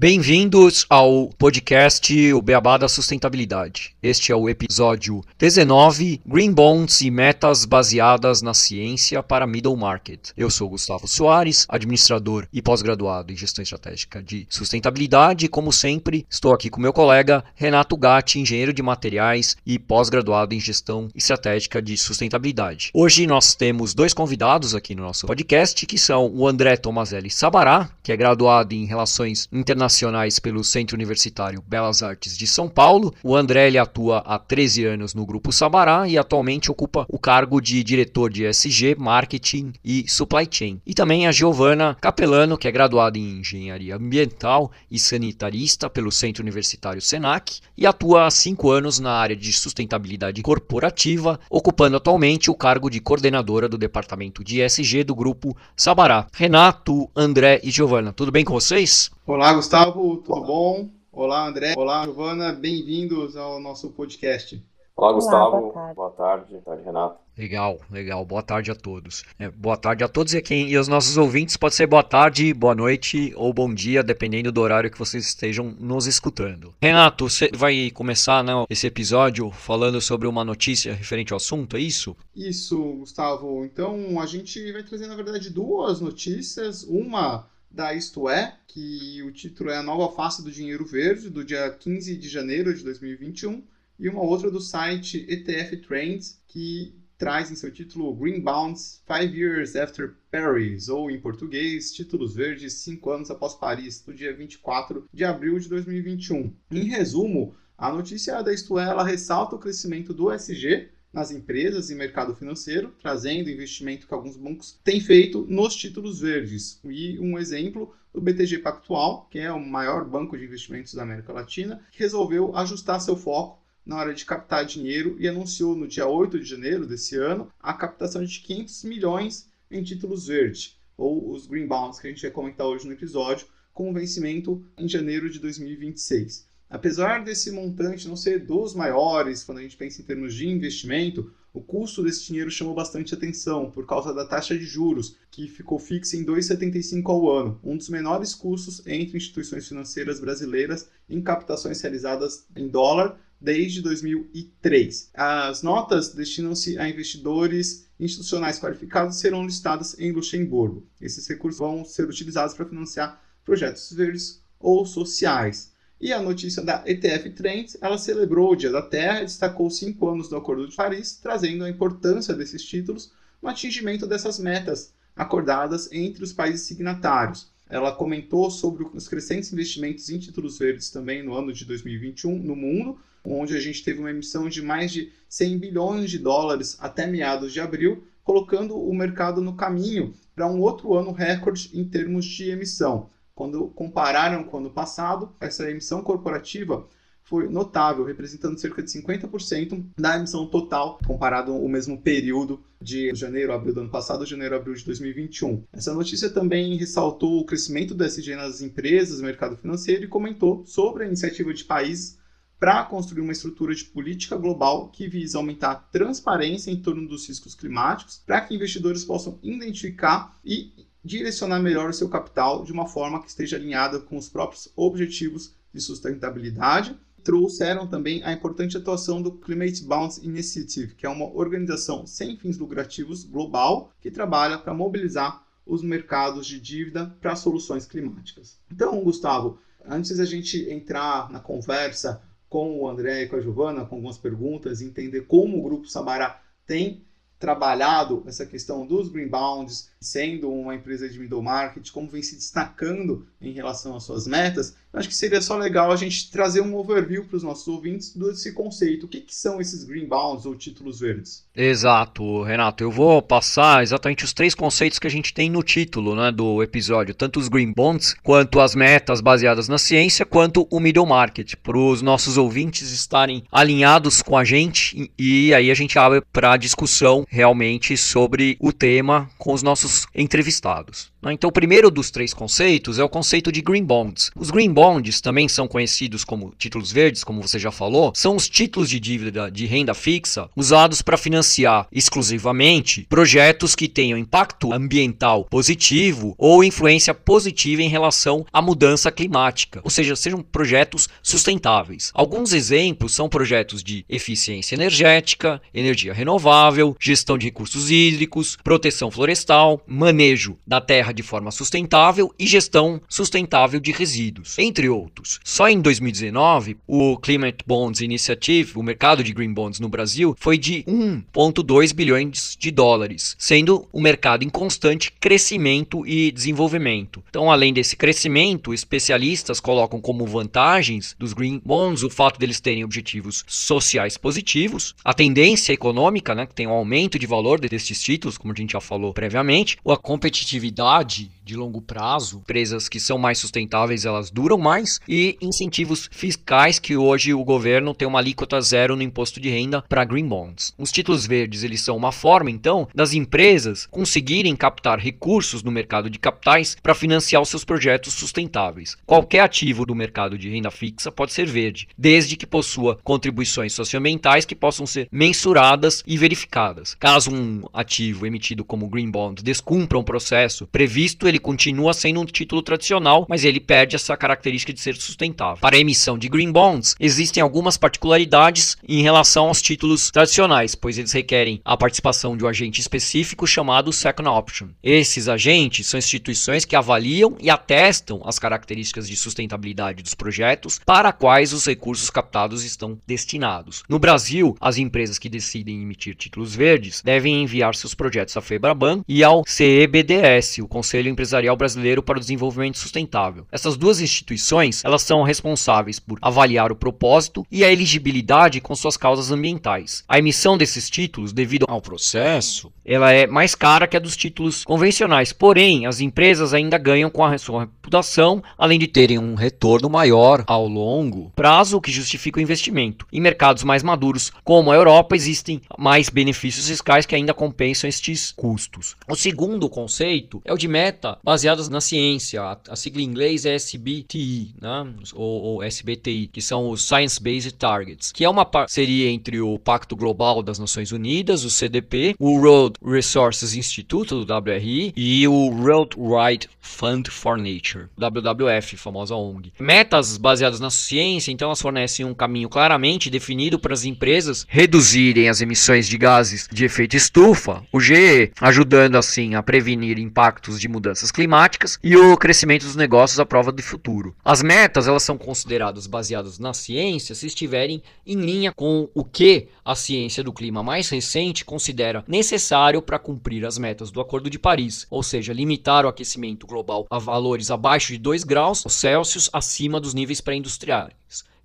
Bem-vindos ao podcast O Beabá da Sustentabilidade. Este é o episódio 19, Green Bonds e metas baseadas na ciência para middle market. Eu sou Gustavo Soares, administrador e pós-graduado em gestão estratégica de sustentabilidade. Como sempre, estou aqui com meu colega Renato Gatti, engenheiro de materiais e pós-graduado em gestão estratégica de sustentabilidade. Hoje nós temos dois convidados aqui no nosso podcast, que são o André Tomazelli Sabará, que é graduado em relações internacionais internacionais pelo Centro Universitário Belas Artes de São Paulo. O André ele atua há 13 anos no Grupo Sabará e atualmente ocupa o cargo de diretor de SG, Marketing e Supply Chain. E também a Giovana Capelano, que é graduada em Engenharia Ambiental e Sanitarista pelo Centro Universitário Senac e atua há 5 anos na área de sustentabilidade corporativa, ocupando atualmente o cargo de coordenadora do departamento de SG do Grupo Sabará. Renato, André e Giovana, tudo bem com vocês? Olá, Gustavo, tudo bom? Olá, André. Olá, Giovana. Bem-vindos ao nosso podcast. Olá, Gustavo. Olá, boa, tarde. boa tarde. Boa tarde, Renato. Legal, legal. Boa tarde a todos. É, boa tarde a todos e, quem, e os nossos ouvintes. Pode ser boa tarde, boa noite ou bom dia, dependendo do horário que vocês estejam nos escutando. Renato, você vai começar né, esse episódio falando sobre uma notícia referente ao assunto, é isso? Isso, Gustavo. Então, a gente vai trazer, na verdade, duas notícias. Uma da Isto É, que o título é A Nova Face do Dinheiro Verde, do dia 15 de janeiro de 2021, e uma outra do site ETF Trends, que traz em seu título Green Bonds Five Years After Paris, ou em português, Títulos Verdes 5 anos após Paris, do dia 24 de abril de 2021. Em resumo, a notícia da Isto É, ela ressalta o crescimento do SG, nas empresas e mercado financeiro, trazendo investimento que alguns bancos têm feito nos títulos verdes. E um exemplo, o BTG Pactual, que é o maior banco de investimentos da América Latina, resolveu ajustar seu foco na hora de captar dinheiro e anunciou no dia 8 de janeiro desse ano a captação de 500 milhões em títulos verdes, ou os Green Bonds, que a gente vai comentar hoje no episódio, com vencimento em janeiro de 2026. Apesar desse montante não ser dos maiores, quando a gente pensa em termos de investimento, o custo desse dinheiro chamou bastante atenção por causa da taxa de juros, que ficou fixa em 2,75 ao ano, um dos menores custos entre instituições financeiras brasileiras em captações realizadas em dólar desde 2003. As notas destinam-se a investidores institucionais qualificados e serão listadas em Luxemburgo. Esses recursos vão ser utilizados para financiar projetos verdes ou sociais. E a notícia da ETF Trends, ela celebrou o Dia da Terra e destacou cinco anos do Acordo de Paris, trazendo a importância desses títulos no atingimento dessas metas acordadas entre os países signatários. Ela comentou sobre os crescentes investimentos em títulos verdes também no ano de 2021 no mundo, onde a gente teve uma emissão de mais de 100 bilhões de dólares até meados de abril, colocando o mercado no caminho para um outro ano recorde em termos de emissão. Quando compararam com o ano passado, essa emissão corporativa foi notável, representando cerca de 50% da emissão total, comparado ao mesmo período de janeiro abril do ano passado, janeiro abril de 2021. Essa notícia também ressaltou o crescimento do SG nas empresas, no mercado financeiro e comentou sobre a iniciativa de países para construir uma estrutura de política global que visa aumentar a transparência em torno dos riscos climáticos, para que investidores possam identificar e direcionar melhor o seu capital de uma forma que esteja alinhada com os próprios objetivos de sustentabilidade. Trouxeram também a importante atuação do Climate Bounce Initiative, que é uma organização sem fins lucrativos global que trabalha para mobilizar os mercados de dívida para soluções climáticas. Então, Gustavo, antes da gente entrar na conversa com o André e com a Giovana, com algumas perguntas, entender como o Grupo Sabará tem trabalhado essa questão dos green bonds, sendo uma empresa de middle market, como vem se destacando em relação às suas metas, Acho que seria só legal a gente trazer um overview para os nossos ouvintes desse conceito. O que, que são esses green bonds ou títulos verdes? Exato, Renato. Eu vou passar exatamente os três conceitos que a gente tem no título né, do episódio, tanto os green bonds, quanto as metas baseadas na ciência, quanto o middle market, para os nossos ouvintes estarem alinhados com a gente e aí a gente abre para discussão realmente sobre o tema com os nossos entrevistados. Né? Então, o primeiro dos três conceitos é o conceito de green bonds. Os green bonds também são conhecidos como títulos verdes, como você já falou, são os títulos de dívida de renda fixa usados para financiar exclusivamente projetos que tenham impacto ambiental positivo ou influência positiva em relação à mudança climática, ou seja, sejam projetos sustentáveis. Alguns exemplos são projetos de eficiência energética, energia renovável, gestão de recursos hídricos, proteção florestal, manejo da terra de forma sustentável e gestão sustentável de resíduos, entre outros. Só em 2019, o Climate Bonds Initiative, o mercado de green bonds no Brasil, foi de 1,2 bilhões de dólares, sendo um mercado em constante crescimento e desenvolvimento. Então, além desse crescimento, especialistas colocam como vantagens dos green bonds o fato deles terem objetivos sociais positivos, a tendência econômica, né, que tem um aumento de valor destes títulos, como a gente já falou previamente, ou a competitividade de longo prazo, empresas que são mais sustentáveis, elas duram mais, e incentivos fiscais que hoje o governo tem uma alíquota zero no imposto de renda para green bonds. Os títulos verdes, eles são uma forma, então, das empresas conseguirem captar recursos no mercado de capitais para financiar os seus projetos sustentáveis. Qualquer ativo do mercado de renda fixa pode ser verde, desde que possua contribuições socioambientais que possam ser mensuradas e verificadas. Caso um ativo emitido como green bond descumpra um processo previsto, ele continua sendo um título tradicional, mas ele perde essa característica de ser sustentável. Para a emissão de green bonds, existem algumas particularidades em relação aos títulos tradicionais, pois eles requerem a participação de um agente específico chamado second option. Esses agentes são instituições que avaliam e atestam as características de sustentabilidade dos projetos para quais os recursos captados estão destinados. No Brasil, as empresas que decidem emitir títulos verdes devem enviar seus projetos à FEBRABAN e ao CEBDS, o Conselho Empresarial Brasileiro para o Desenvolvimento Sustentável. Essas duas instituições, elas são responsáveis por avaliar o propósito e a elegibilidade com suas causas ambientais. A emissão desses títulos, devido ao processo, ela é mais cara que a dos títulos convencionais. Porém, as empresas ainda ganham com a sua reputação, além de terem um retorno maior ao longo prazo que justifica o investimento. Em mercados mais maduros, como a Europa, existem mais benefícios fiscais que ainda compensam estes custos. O segundo conceito é o de meta baseadas na ciência. A, a sigla em inglês é SBTI, né? ou, ou SBTI, que são os Science Based Targets, que é uma parceria entre o Pacto Global das Nações Unidas, o CDP, o World Resources Institute, o WRI, e o World Wide Fund for Nature, WWF, famosa ONG. Metas baseadas na ciência, então elas fornecem um caminho claramente definido para as empresas reduzirem as emissões de gases de efeito estufa, o GE, ajudando assim a prevenir impactos de mudanças climáticas e o crescimento dos negócios à prova do futuro. As metas elas são consideradas baseadas na ciência se estiverem em linha com o que a ciência do clima mais recente considera necessário para cumprir as metas do Acordo de Paris, ou seja, limitar o aquecimento global a valores abaixo de 2 graus Celsius acima dos níveis pré-industriais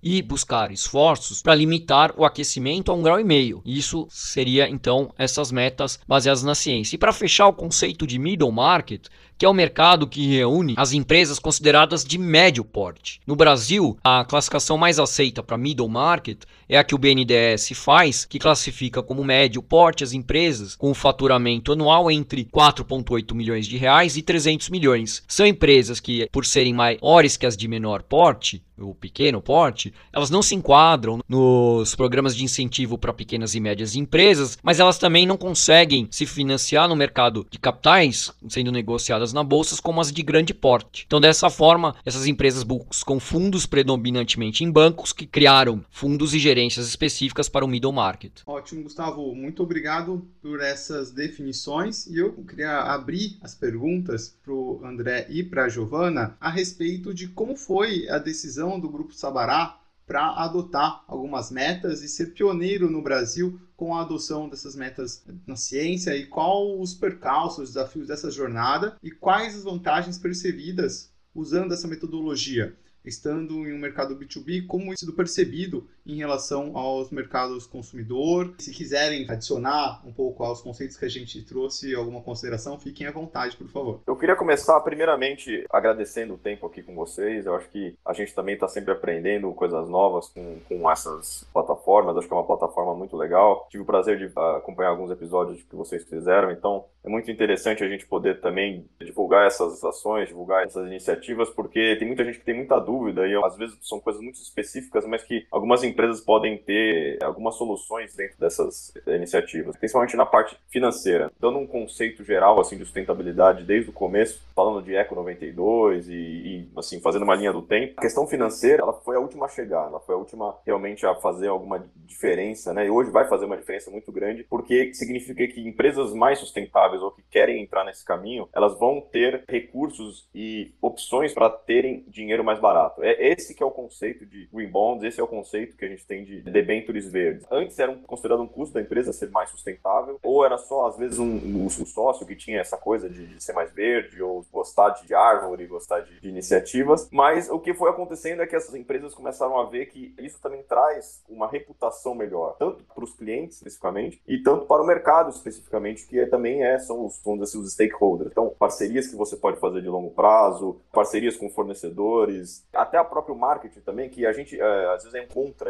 e buscar esforços para limitar o aquecimento a um grau e meio. Isso seria então essas metas baseadas na ciência. E para fechar o conceito de middle market, que é o mercado que reúne as empresas consideradas de médio porte. No Brasil, a classificação mais aceita para middle market é a que o BNDES faz, que classifica como médio porte as empresas com faturamento anual entre 4,8 milhões de reais e 300 milhões. São empresas que, por serem maiores que as de menor porte, o pequeno porte, elas não se enquadram nos programas de incentivo para pequenas e médias empresas, mas elas também não conseguem se financiar no mercado de capitais, sendo negociadas negociadas na bolsa como as de grande porte. Então, dessa forma, essas empresas buscam fundos predominantemente em bancos que criaram fundos e gerências específicas para o middle market. Ótimo, Gustavo. Muito obrigado por essas definições. E eu queria abrir as perguntas para o André e para a Giovana a respeito de como foi a decisão do Grupo Sabará para adotar algumas metas e ser pioneiro no Brasil com a adoção dessas metas na ciência e qual os percalços, os desafios dessa jornada e quais as vantagens percebidas usando essa metodologia. estando em um mercado B2B, como isso sido percebido em relação aos mercados consumidor. Se quiserem adicionar um pouco aos conceitos que a gente trouxe, alguma consideração, fiquem à vontade, por favor. Eu queria começar, primeiramente, agradecendo o tempo aqui com vocês. Eu acho que a gente também está sempre aprendendo coisas novas com, com essas plataformas. Acho que é uma plataforma muito legal. Tive o prazer de uh, acompanhar alguns episódios que vocês fizeram, então é muito interessante a gente poder também divulgar essas ações, divulgar essas iniciativas, porque tem muita gente que tem muita dúvida e às vezes são coisas muito específicas, mas que algumas empresas podem ter algumas soluções dentro dessas iniciativas, principalmente na parte financeira. Dando um conceito geral assim de sustentabilidade desde o começo, falando de Eco 92 e, e assim fazendo uma linha do tempo, a questão financeira ela foi a última a chegar, ela foi a última realmente a fazer alguma diferença, né? E hoje vai fazer uma diferença muito grande, porque significa que empresas mais sustentáveis ou que querem entrar nesse caminho, elas vão ter recursos e opções para terem dinheiro mais barato. É esse que é o conceito de green bonds, esse é o conceito que a gente tem de debentures verdes. Antes era um, considerado um custo da empresa ser mais sustentável, ou era só às vezes um, um, um sócio que tinha essa coisa de, de, ser mais verde ou gostar de árvore, gostar de, de iniciativas. Mas o que foi acontecendo é que essas empresas começaram a ver que isso também traz uma reputação melhor, tanto para os clientes especificamente e tanto para o mercado especificamente, que também é são os, vamos assim, os stakeholders. Então, parcerias que você pode fazer de longo prazo, parcerias com fornecedores, até a próprio marketing também, que a gente é, às vezes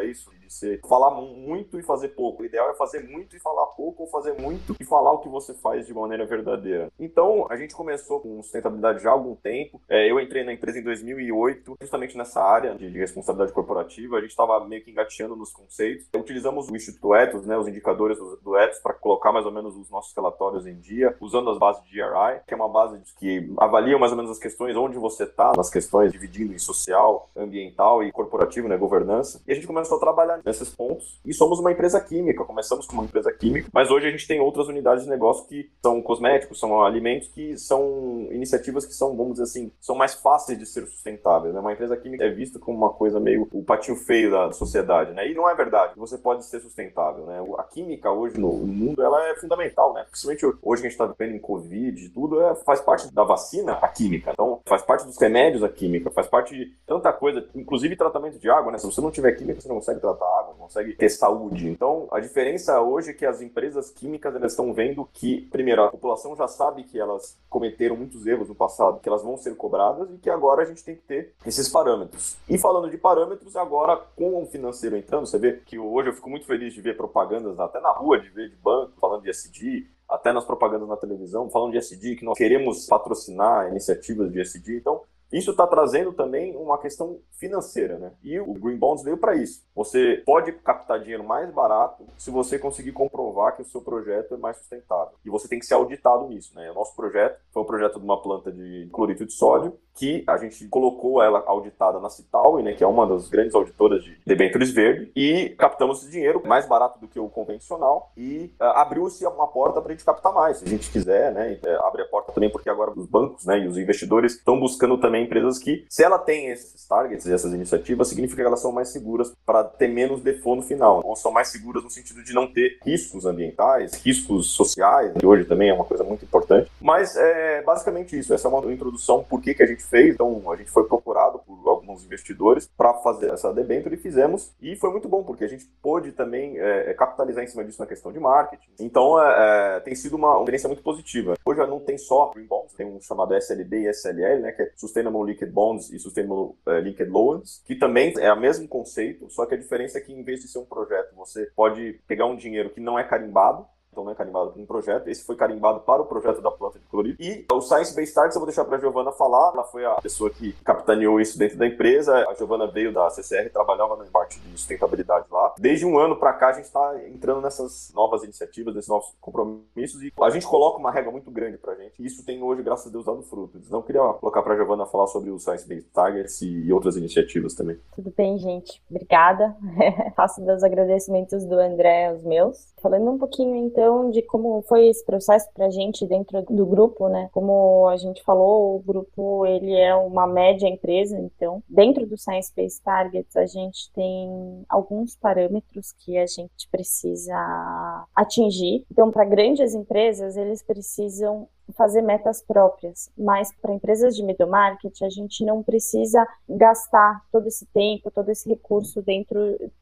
é isso, de ser falar muito e fazer pouco. O ideal é fazer muito e falar pouco, ou fazer muito e falar o que você faz de maneira verdadeira. Então, a gente começou com sustentabilidade já há algum tempo. É, eu entrei na empresa em 2008, justamente nessa área de, de responsabilidade corporativa. A gente estava meio que engateando nos conceitos. Utilizamos o Instituto Ethos, né, os indicadores do, do Ethos, para colocar mais ou menos os nossos relatórios em dia, usando as bases de GRI, que é uma base que avalia mais ou menos as questões onde você está, nas questões dividindo em social, ambiental e corporativo, né, governança. E a gente começou a trabalhar nesses pontos e somos uma empresa química. Começamos como uma empresa química, mas hoje a gente tem outras unidades de negócio que são cosméticos, são alimentos, que são iniciativas que são, vamos dizer assim, são mais fáceis de ser sustentáveis. Né? Uma empresa química é vista como uma coisa meio o patinho feio da sociedade, né? E não é verdade. Você pode ser sustentável, né? A química hoje no mundo ela é fundamental, né? Principalmente hoje que a gente está vendo em Covid, tudo é, faz parte da vacina a química. Então, faz parte dos remédios a química, faz parte de tanta coisa, inclusive tratamento de água, né? Se você não tiver química, você não consegue tratar água, consegue ter saúde. Então, a diferença hoje é que as empresas químicas elas estão vendo que, primeiro, a população já sabe que elas cometeram muitos erros no passado, que elas vão ser cobradas e que agora a gente tem que ter esses parâmetros. E falando de parâmetros, agora com o financeiro entrando, você vê que hoje eu fico muito feliz de ver propagandas até na rua, de ver de banco falando de SD, até nas propagandas na televisão, falando de SD, que nós queremos patrocinar iniciativas de SD. Então, isso está trazendo também uma questão financeira, né? E o Green Bonds veio para isso. Você pode captar dinheiro mais barato se você conseguir comprovar que o seu projeto é mais sustentável. E você tem que ser auditado nisso, né? O nosso projeto foi um projeto de uma planta de cloreto de sódio que a gente colocou ela auditada na Cital, né, que é uma das grandes auditoras de debêntures verde, e captamos esse dinheiro mais barato do que o convencional e uh, abriu-se uma porta para a gente captar mais, se a gente quiser, né? É, abre a porta também porque agora os bancos, né, e os investidores estão buscando também empresas que, se ela tem esses targets, essas iniciativas, significa que elas são mais seguras para ter menos default no final, ou são mais seguras no sentido de não ter riscos ambientais, riscos sociais, que hoje também é uma coisa muito importante. Mas é basicamente isso. Essa é uma introdução por que, que a gente fez. Então, a gente foi procurado por alguns investidores para fazer essa debênture e fizemos. E foi muito bom, porque a gente pôde também é, é capitalizar em cima disso na questão de marketing. Então, é, é, tem sido uma experiência muito positiva. Hoje não tem só Green Bonds, tem um chamado SLB e SLL, né, que é Sustainable Liquid Bonds e Sustainable uh, Liquid Loans, que também é o mesmo conceito, só que a diferença é que em vez de ser um projeto, você pode pegar um dinheiro que não é carimbado, então não é carimbado para um projeto. Esse foi carimbado para o projeto da planta de cloreto. E o Science Based Targets eu vou deixar para a Giovana falar. Ela foi a pessoa que capitaneou isso dentro da empresa. A Giovana veio da CCR, trabalhava na parte de sustentabilidade lá. Desde um ano para cá a gente está entrando nessas novas iniciativas, nesses novos compromissos e a gente coloca uma regra muito grande para a gente. E isso tem hoje, graças a Deus, dado fruto. Então eu queria colocar para a Giovana falar sobre o Science Based Targets e outras iniciativas também. Tudo bem, gente. Obrigada. Faço meus agradecimentos do André aos meus. Falando um pouquinho então então de como foi esse processo para a gente dentro do grupo, né? Como a gente falou, o grupo ele é uma média empresa, então dentro do Science Based Targets a gente tem alguns parâmetros que a gente precisa atingir. Então, para grandes empresas, eles precisam fazer metas próprias, mas para empresas de middle market a gente não precisa gastar todo esse tempo, todo esse recurso dentro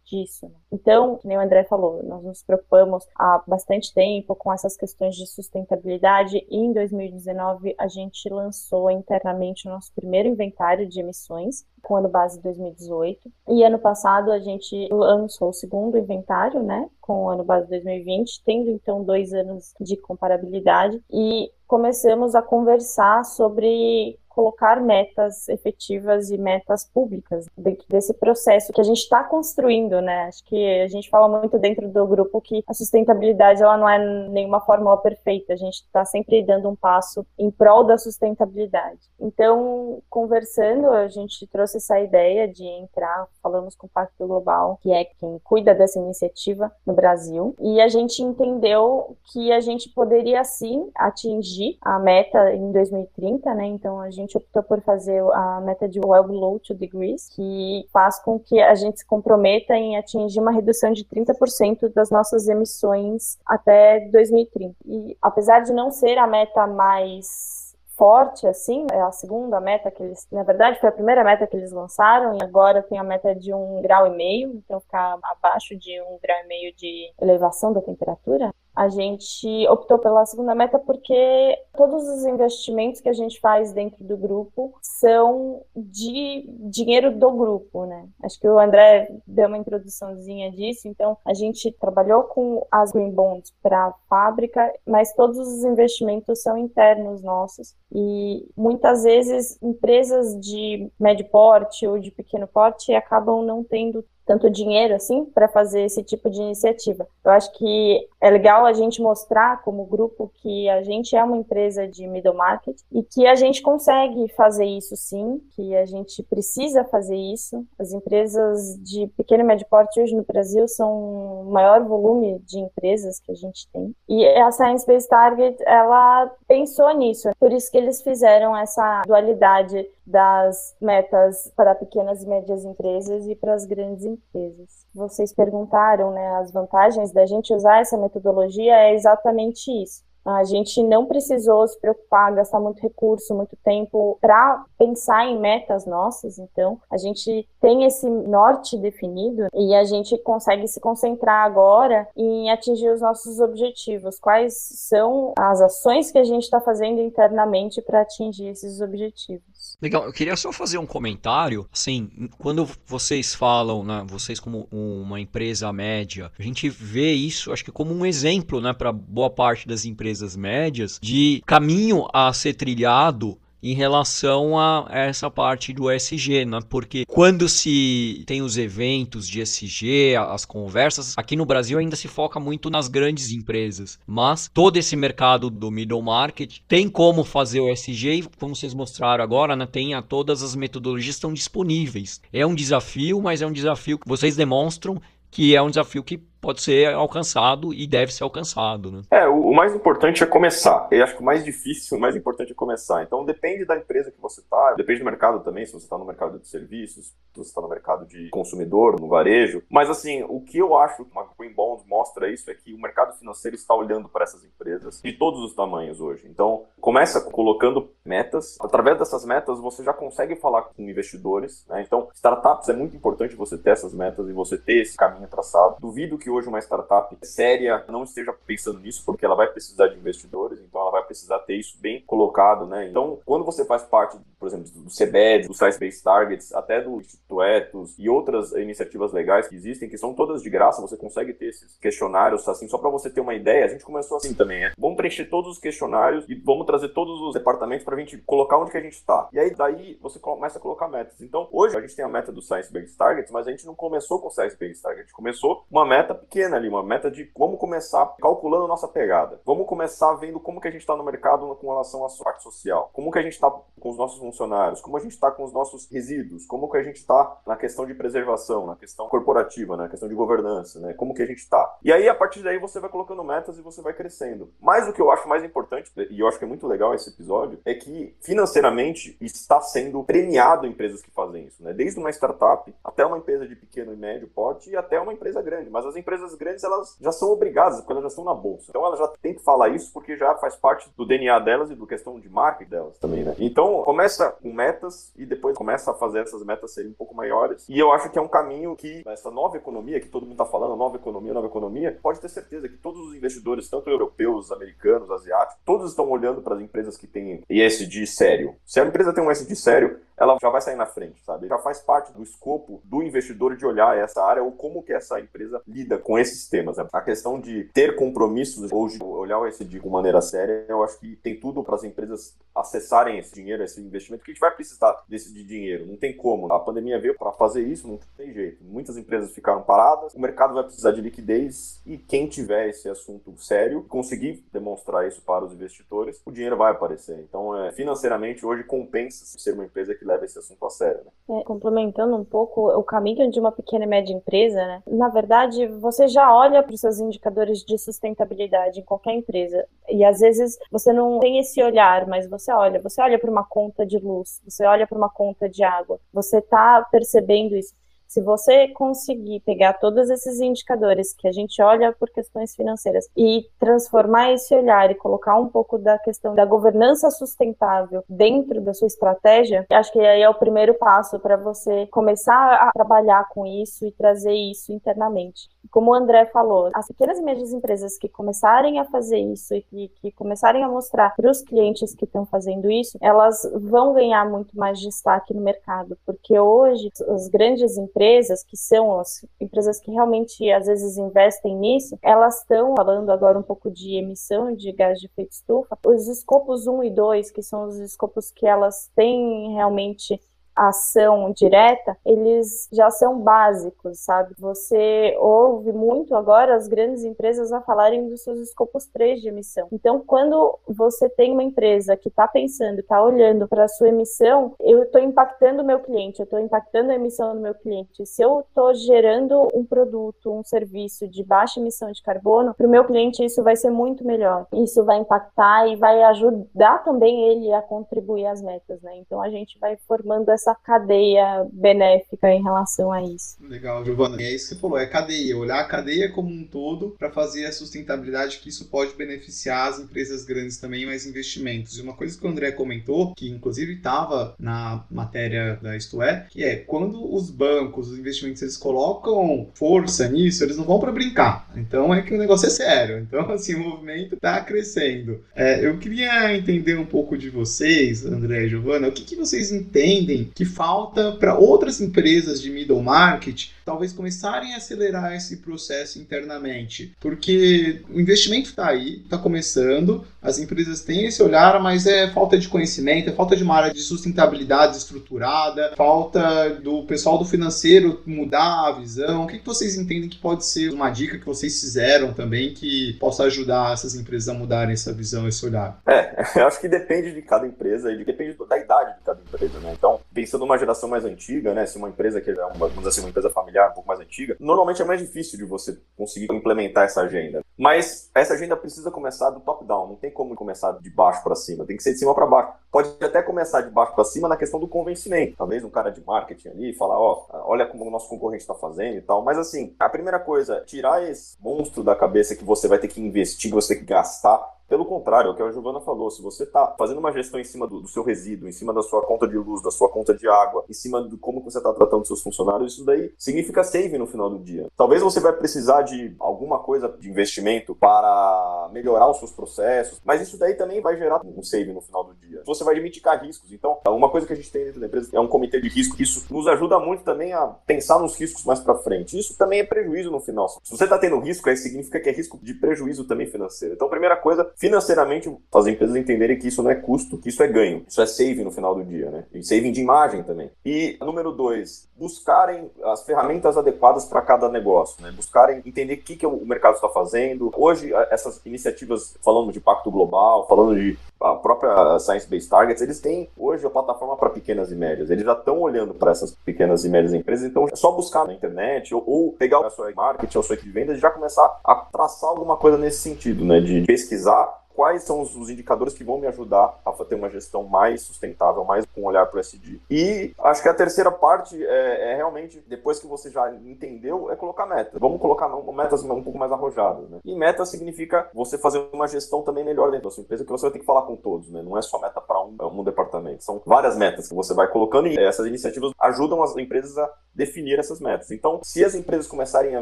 disso. Né? Então, como o André falou, nós nos preocupamos há bastante tempo com essas questões de sustentabilidade e em 2019 a gente lançou internamente o nosso primeiro inventário de emissões com ano base 2018 e ano passado a gente lançou o segundo inventário, né, com o ano base 2020, tendo então dois anos de comparabilidade. E começamos a conversar sobre colocar metas efetivas e metas públicas desse processo que a gente está construindo, né? Acho que a gente fala muito dentro do grupo que a sustentabilidade ela não é nenhuma fórmula perfeita, a gente está sempre dando um passo em prol da sustentabilidade. Então, conversando, a gente trouxe essa ideia de entrar, falamos com o Pacto Global, que é quem cuida dessa iniciativa no Brasil, e a gente entendeu que a gente poderia sim atingir a meta em 2030, né? Então, a gente gente optou por fazer a meta de well below 2 degrees, que faz com que a gente se comprometa em atingir uma redução de 30% das nossas emissões até 2030. E apesar de não ser a meta mais forte, assim, é a segunda meta que eles, na verdade, foi a primeira meta que eles lançaram, e agora tem a meta de um grau e meio, então ficar abaixo de um grau e meio de elevação da temperatura a gente optou pela segunda meta porque todos os investimentos que a gente faz dentro do grupo são de dinheiro do grupo, né? Acho que o André deu uma introduçãozinha disso, então a gente trabalhou com as Green Bonds para a fábrica, mas todos os investimentos são internos nossos e muitas vezes empresas de médio porte ou de pequeno porte acabam não tendo tanto dinheiro assim para fazer esse tipo de iniciativa. Eu acho que é legal a gente mostrar como grupo que a gente é uma empresa de middle market e que a gente consegue fazer isso sim, que a gente precisa fazer isso. As empresas de pequeno e médio porte hoje no Brasil são o maior volume de empresas que a gente tem. E a Science Based Target, ela pensou nisso. Por isso que eles fizeram essa dualidade das metas para pequenas e médias empresas e para as grandes empresas. Vocês perguntaram, né, as vantagens da gente usar essa metodologia é exatamente isso. A gente não precisou se preocupar, gastar muito recurso, muito tempo para pensar em metas nossas. Então, a gente tem esse norte definido e a gente consegue se concentrar agora em atingir os nossos objetivos. Quais são as ações que a gente está fazendo internamente para atingir esses objetivos? Legal, eu queria só fazer um comentário. Assim, quando vocês falam, né, vocês como uma empresa média, a gente vê isso, acho que como um exemplo, né, para boa parte das empresas médias, de caminho a ser trilhado em relação a essa parte do SG, né? Porque quando se tem os eventos de SG, as conversas, aqui no Brasil ainda se foca muito nas grandes empresas, mas todo esse mercado do middle market tem como fazer o SG e como vocês mostraram agora, né? Tem a, todas as metodologias estão disponíveis. É um desafio, mas é um desafio que vocês demonstram que é um desafio que pode ser alcançado e deve ser alcançado. Né? É, o, o, mais importante é começar. Eu acho que o mais difícil, o mais importante é começar. Então depende da empresa que você está, depende do mercado também, se você está no mercado de serviços, se você está no mercado de consumidor, no varejo. Mas assim, o que eu acho que uma Green Bonds mostra isso é que o mercado financeiro está olhando para essas empresas de todos os tamanhos hoje. Então começa colocando metas. Através dessas metas você já consegue falar com investidores. Né? Então startups é muito importante você ter essas metas e você ter esse caminho traçado. Duvido que hoje uma startup séria não esteja pensando nisso, porque ela vai precisar de investidores, então ela vai precisar ter isso bem colocado, né? Então, quando você faz parte, por exemplo, do CBED, do Science Based Targets, até do Instituto Etos e outras iniciativas legais que existem, que são todas de graça, você consegue ter esses questionários, assim, só para você ter uma ideia. A gente começou assim também, né? Vamos preencher todos os questionários e vamos trazer todos os departamentos para a gente colocar onde que a gente está. E aí, daí, você começa a colocar metas. Então, hoje a gente tem a meta do Science Based Targets, mas a gente não começou com o Science Based Targets, a gente começou uma meta pequena ali, uma meta de vamos começar calculando nossa pegada. Vamos começar vendo como que a gente está no mercado com relação à parte social. Como que a gente está com os nossos funcionários, como a gente está com os nossos resíduos, como que a gente está na questão de preservação, na questão corporativa, na questão de governança, né? Como que a gente está. E aí, a partir daí, você vai colocando metas e você vai crescendo. Mas o que eu acho mais importante, e eu acho que é muito legal esse episódio, é que financeiramente está sendo premiado empresas que fazem isso, né? Desde uma startup até uma empresa de pequeno e médio porte e até uma empresa grande. Mas as empresas grandes, elas já são obrigadas, porque elas já estão na bolsa. Então, elas já têm que falar isso porque já faz parte do DNA delas e do questão de marketing delas também, né? Então, começa com metas e depois começa a fazer essas metas serem um pouco maiores. E eu acho que é um caminho que essa nova economia que todo mundo está falando, nova economia, nova economia, pode ter certeza que todos os investidores, tanto europeus, americanos, asiáticos, todos estão olhando para as empresas que têm ESG sério. Se a empresa tem um ESG sério, ela já vai sair na frente, sabe? Já faz parte do escopo do investidor de olhar essa área ou como que essa empresa lida com esses temas. Né? A questão de ter compromissos ou de olhar o ESG de maneira séria, eu acho que tem tudo para as empresas acessarem esse dinheiro, esse investimento, que a gente vai precisar desse de dinheiro. Não tem como. A pandemia veio para fazer isso, não tem jeito. Muitas empresas ficaram paradas, o mercado vai precisar de liquidez e quem tiver esse assunto sério, conseguir demonstrar isso para os investidores, o dinheiro vai aparecer. Então, é, financeiramente, hoje compensa ser uma empresa que que leva esse assunto a sério. Né? É, complementando um pouco o caminho de uma pequena e média empresa, né? na verdade, você já olha para os seus indicadores de sustentabilidade em qualquer empresa. E às vezes você não tem esse olhar, mas você olha, você olha para uma conta de luz, você olha para uma conta de água, você está percebendo isso. Se você conseguir pegar todos esses indicadores que a gente olha por questões financeiras e transformar esse olhar e colocar um pouco da questão da governança sustentável dentro da sua estratégia, acho que aí é o primeiro passo para você começar a trabalhar com isso e trazer isso internamente. Como o André falou, as pequenas e médias empresas que começarem a fazer isso e que, que começarem a mostrar para os clientes que estão fazendo isso, elas vão ganhar muito mais destaque no mercado, porque hoje as grandes empresas empresas, que são as empresas que realmente às vezes investem nisso, elas estão falando agora um pouco de emissão de gás de efeito estufa. Os escopos 1 e 2, que são os escopos que elas têm realmente ação direta, eles já são básicos, sabe? Você ouve muito agora as grandes empresas a falarem dos seus escopos 3 de emissão. Então, quando você tem uma empresa que está pensando, está olhando para a sua emissão, eu estou impactando o meu cliente, eu estou impactando a emissão do meu cliente. Se eu estou gerando um produto, um serviço de baixa emissão de carbono, para o meu cliente isso vai ser muito melhor. Isso vai impactar e vai ajudar também ele a contribuir às metas, né? Então, a gente vai formando essa essa cadeia benéfica em relação a isso. Legal, Giovana. É isso que você falou, é cadeia, olhar a cadeia como um todo para fazer a sustentabilidade que isso pode beneficiar as empresas grandes também, mais investimentos. E uma coisa que o André comentou, que inclusive estava na matéria da Isto É, que é quando os bancos, os investimentos, eles colocam força nisso, eles não vão para brincar. Então é que o negócio é sério. Então, assim, o movimento está crescendo. É, eu queria entender um pouco de vocês, André e Giovana, o que, que vocês entendem que falta para outras empresas de middle market talvez começarem a acelerar esse processo internamente, porque o investimento está aí, está começando, as empresas têm esse olhar, mas é falta de conhecimento, é falta de uma área de sustentabilidade estruturada, falta do pessoal do financeiro mudar a visão. O que, vocês entendem que pode ser uma dica que vocês fizeram também que possa ajudar essas empresas a mudarem essa visão, esse olhar? É, eu acho que depende de cada empresa e depende da idade de cada empresa, né? Então, pensando numa geração mais antiga, né? Se uma empresa que é uma, vamos dizer assim, uma empresa familiar um pouco mais antiga, normalmente é mais difícil de você conseguir implementar essa agenda. Mas essa agenda precisa começar do top-down, não tem como começar de baixo para cima, tem que ser de cima para baixo. Pode até começar de baixo para cima na questão do convencimento. Talvez um cara de marketing ali falar, ó, oh, olha como o nosso concorrente está fazendo e tal. Mas assim, a primeira coisa, tirar esse monstro da cabeça que você vai ter que investir, que você tem que gastar pelo contrário, é o que a Giovana falou, se você está fazendo uma gestão em cima do, do, seu resíduo, em cima da sua conta de luz, da sua conta de água, em cima de como você está tratando seus funcionários, isso daí significa save no final do dia. Talvez você vai precisar de alguma coisa de investimento para melhorar os seus processos, mas isso daí também vai gerar um save no final do dia. Você vai mitigar riscos. Então, uma coisa que a gente tem dentro da empresa é um comitê de risco, isso nos ajuda muito também a pensar nos riscos mais para frente. Isso também é prejuízo no final. Se você está tendo risco, aí significa que é risco de prejuízo também financeiro. Então, primeira coisa, financeiramente, as empresas entenderem que isso não é custo, que isso é ganho. Isso é saving no final do dia, né? E saving de imagem também. E número dois, buscarem as ferramentas adequadas para cada negócio, né? Buscarem entender o que, que o mercado está fazendo. Hoje, essas iniciativas, falando de pacto global, falando de a própria Science Based Targets, eles têm hoje a plataforma para pequenas e médias. Eles já estão olhando para essas pequenas e médias empresas, então é só buscar na internet ou, ou pegar a sua marketing a sua equipe de vendas e já começar a traçar alguma coisa nesse sentido, né? De pesquisar quais são os indicadores que vão me ajudar a ter uma gestão mais sustentável, mais com olhar para o SD. E acho que a terceira parte é, é, realmente, depois que você já entendeu, é colocar metas. Vamos colocar metas um pouco mais arrojadas. Né? E meta significa você fazer uma gestão também melhor dentro da sua empresa, que você vai ter que falar com todos. Né? Não é só meta para um, um departamento. São várias metas que você vai colocando e essas iniciativas ajudam as empresas a definir essas metas. Então, se as empresas começarem a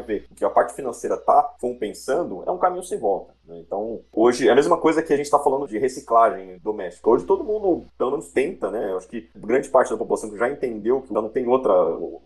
ver que a parte financeira está compensando, é um caminho sem volta. Né? Então, hoje, é a mesma coisa que a gente está falando de reciclagem doméstica. Hoje todo mundo, pelo tenta, né? Eu acho que grande parte da população que já entendeu que não tem outra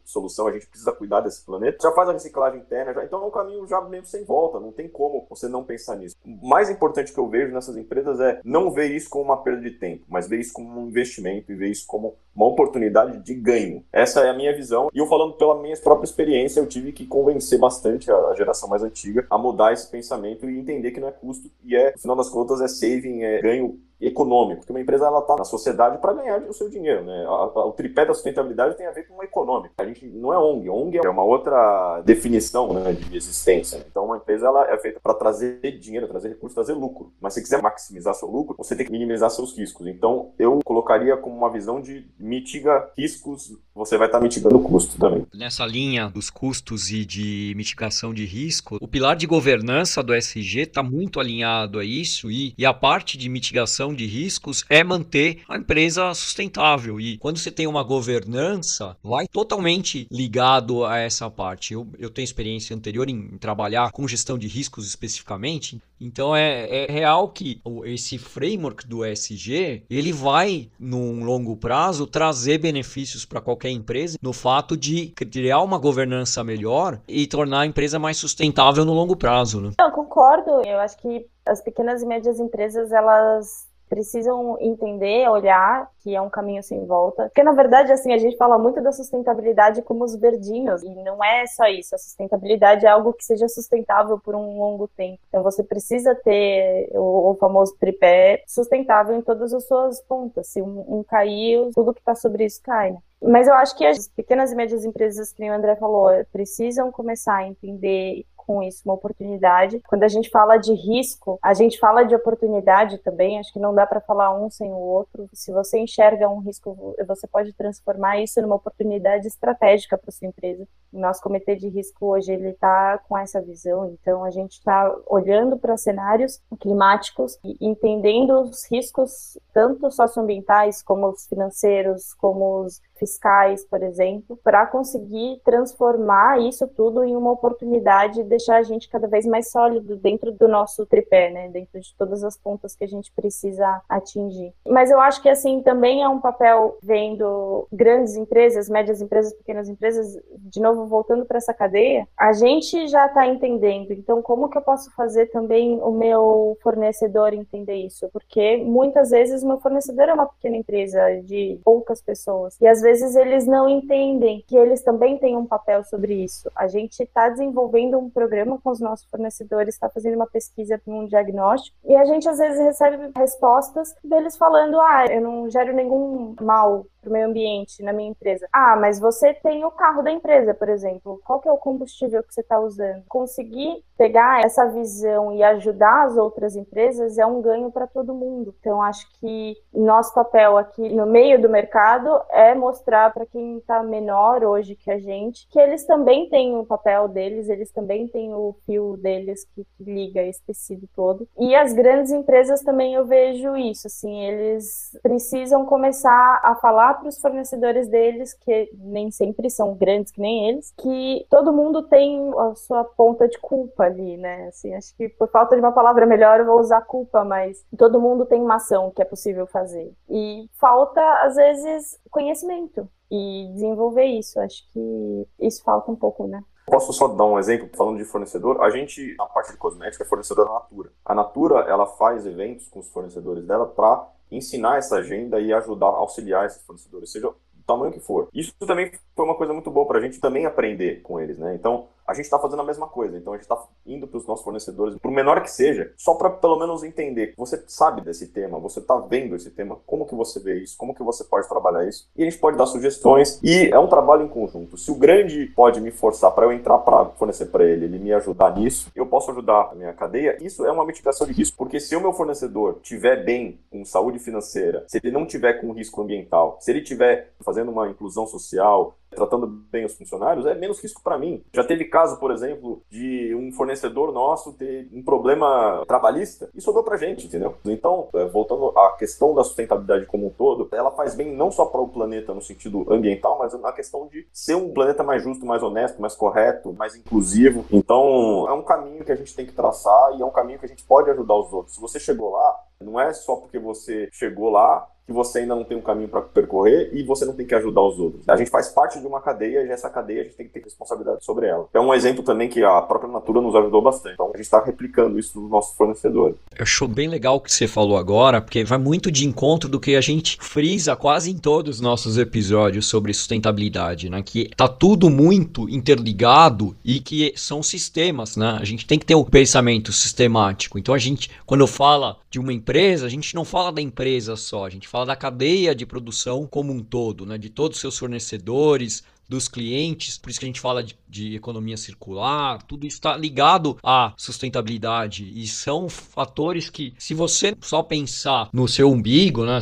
solução, a gente precisa cuidar desse planeta, já faz a reciclagem interna, já, então é um caminho já meio sem volta, não tem como você não pensar nisso. O mais importante que eu vejo nessas empresas é não ver isso como uma perda de tempo, mas ver isso como um investimento e ver isso como uma oportunidade de ganho. Essa é a minha visão. E eu falando pela minha própria experiência, eu tive que convencer bastante a geração mais antiga a mudar esse pensamento e entender que não é custo e é, no final das contas, é saving, é ganho econômico, porque uma empresa ela está na sociedade para ganhar o seu dinheiro, né? O tripé da sustentabilidade tem a ver com o econômico. A gente não é ONG, ONG é uma outra definição né, de existência. Então uma empresa ela é feita para trazer dinheiro, trazer recursos, trazer lucro. Mas se quiser maximizar seu lucro, você tem que minimizar seus riscos. Então eu colocaria como uma visão de mitiga riscos, você vai estar tá mitigando o custo também. Nessa linha dos custos e de mitigação de risco, o pilar de governança do SG está muito alinhado a isso e, e a parte de mitigação gestão de riscos é manter a empresa sustentável. E quando você tem uma governança, vai totalmente ligado a essa parte. Eu, eu tenho experiência anterior em, trabalhar com gestão de riscos especificamente, então é, é real que esse framework do ESG ele vai, num longo prazo, trazer benefícios para qualquer empresa no fato de criar uma governança melhor e tornar a empresa mais sustentável no longo prazo. Né? Eu concordo. Eu acho que as pequenas e médias empresas elas precisam entender, olhar que é um caminho sem volta. Porque, na verdade, assim, a gente fala muito da sustentabilidade como os verdinhos, e não é só isso. A sustentabilidade é algo que seja sustentável por um longo tempo. Então, você precisa ter o, o famoso tripé sustentável em todas as suas pontas. Se um, um cair, tudo que está sobre isso cai, né? Mas eu acho que as pequenas e médias empresas, que o André falou, precisam começar a entender com isso uma oportunidade. Quando a gente fala de risco, a gente fala de oportunidade também. Acho que não dá para falar um sem o outro. Se você enxerga um risco, você pode transformar isso numa oportunidade estratégica para sua empresa. O nosso comitê de risco hoje ele está com essa visão. Então a gente está olhando para cenários climáticos e entendendo os riscos tanto socioambientais como os financeiros, como os fiscais, por exemplo, para conseguir transformar isso tudo em uma oportunidade de deixar a gente cada vez mais sólido dentro do nosso tripé, né? Dentro de todas as pontas que a gente precisa atingir. Mas eu acho que assim também é um papel vendo grandes empresas, médias empresas, pequenas empresas, de novo voltando para essa cadeia, a gente já está entendendo. Então, como que eu posso fazer também o meu fornecedor entender isso? Porque muitas vezes meu fornecedor é uma pequena empresa de poucas pessoas e às vezes eles não entendem que eles também têm um papel sobre isso. A gente está desenvolvendo um programa com os nossos fornecedores, está fazendo uma pesquisa para um diagnóstico, e a gente às vezes recebe respostas deles falando: ah, eu não gero nenhum mal para o meio ambiente na minha empresa. Ah, mas você tem o carro da empresa, por exemplo. Qual que é o combustível que você está usando? Conseguir pegar essa visão e ajudar as outras empresas é um ganho para todo mundo. Então, acho que nosso papel aqui no meio do mercado é mostrar para quem está menor hoje que a gente que eles também têm o papel deles, eles também têm o fio deles que, que liga esse tecido todo. E as grandes empresas também eu vejo isso, assim, eles precisam começar a falar para os fornecedores deles, que nem sempre são grandes que nem eles, que todo mundo tem a sua ponta de culpa ali, né? Assim, acho que por falta de uma palavra melhor eu vou usar culpa, mas todo mundo tem uma ação que é possível fazer. E falta, às vezes, conhecimento e desenvolver isso. Acho que isso falta um pouco, né? Posso só dar um exemplo falando de fornecedor? A gente, na parte de cosmética, é fornecedor da Natura. A Natura, ela faz eventos com os fornecedores dela para ensinar essa agenda e ajudar, auxiliar esses fornecedores, seja o tamanho que for. Isso também foi uma coisa muito boa para a gente também aprender com eles, né? Então, a gente está fazendo a mesma coisa. Então a gente está indo para os nossos fornecedores, por menor que seja, só para pelo menos entender. Você sabe desse tema, você está vendo esse tema, como que você vê isso, como que você pode trabalhar isso. E a gente pode dar sugestões. E é um trabalho em conjunto. Se o grande pode me forçar para eu entrar para fornecer para ele, ele me ajudar nisso, eu posso ajudar a minha cadeia. Isso é uma mitigação de risco, porque se o meu fornecedor tiver bem com saúde financeira, se ele não tiver com risco ambiental, se ele tiver fazendo uma inclusão social, tratando bem os funcionários, é menos risco para mim. Já teve caso, por exemplo, de um fornecedor nosso ter um problema trabalhista e sobrou para gente, entendeu? Então, é, voltando à questão da sustentabilidade como um todo, ela faz bem não só para o planeta no sentido ambiental, mas na questão de ser um planeta mais justo, mais honesto, mais correto, mais inclusivo. Então, é um caminho que a gente tem que traçar e é um caminho que a gente pode ajudar os outros. Se você chegou lá, não é só porque você chegou lá que você ainda não tem um caminho para percorrer e você não tem que ajudar os outros. A gente faz parte de uma cadeia e essa cadeia a gente tem que ter responsabilidade sobre ela. É um exemplo também que a própria Natura nos ajudou bastante. Então a gente está replicando isso nos nossos fornecedores. Eu acho bem legal o que você falou agora, porque vai muito de encontro do que a gente frisa quase em todos os nossos episódios sobre sustentabilidade, né? Que tá tudo muito interligado e que são sistemas, né? A gente tem que ter um pensamento sistemático. Então a gente, quando fala de uma empresa, a gente não fala da empresa só, a gente fala da cadeia de produção como um todo, né? de todos os seus fornecedores, dos clientes, por isso que a gente fala de, de economia circular, tudo isso está ligado à sustentabilidade e são fatores que, se você só pensar no seu umbigo, né,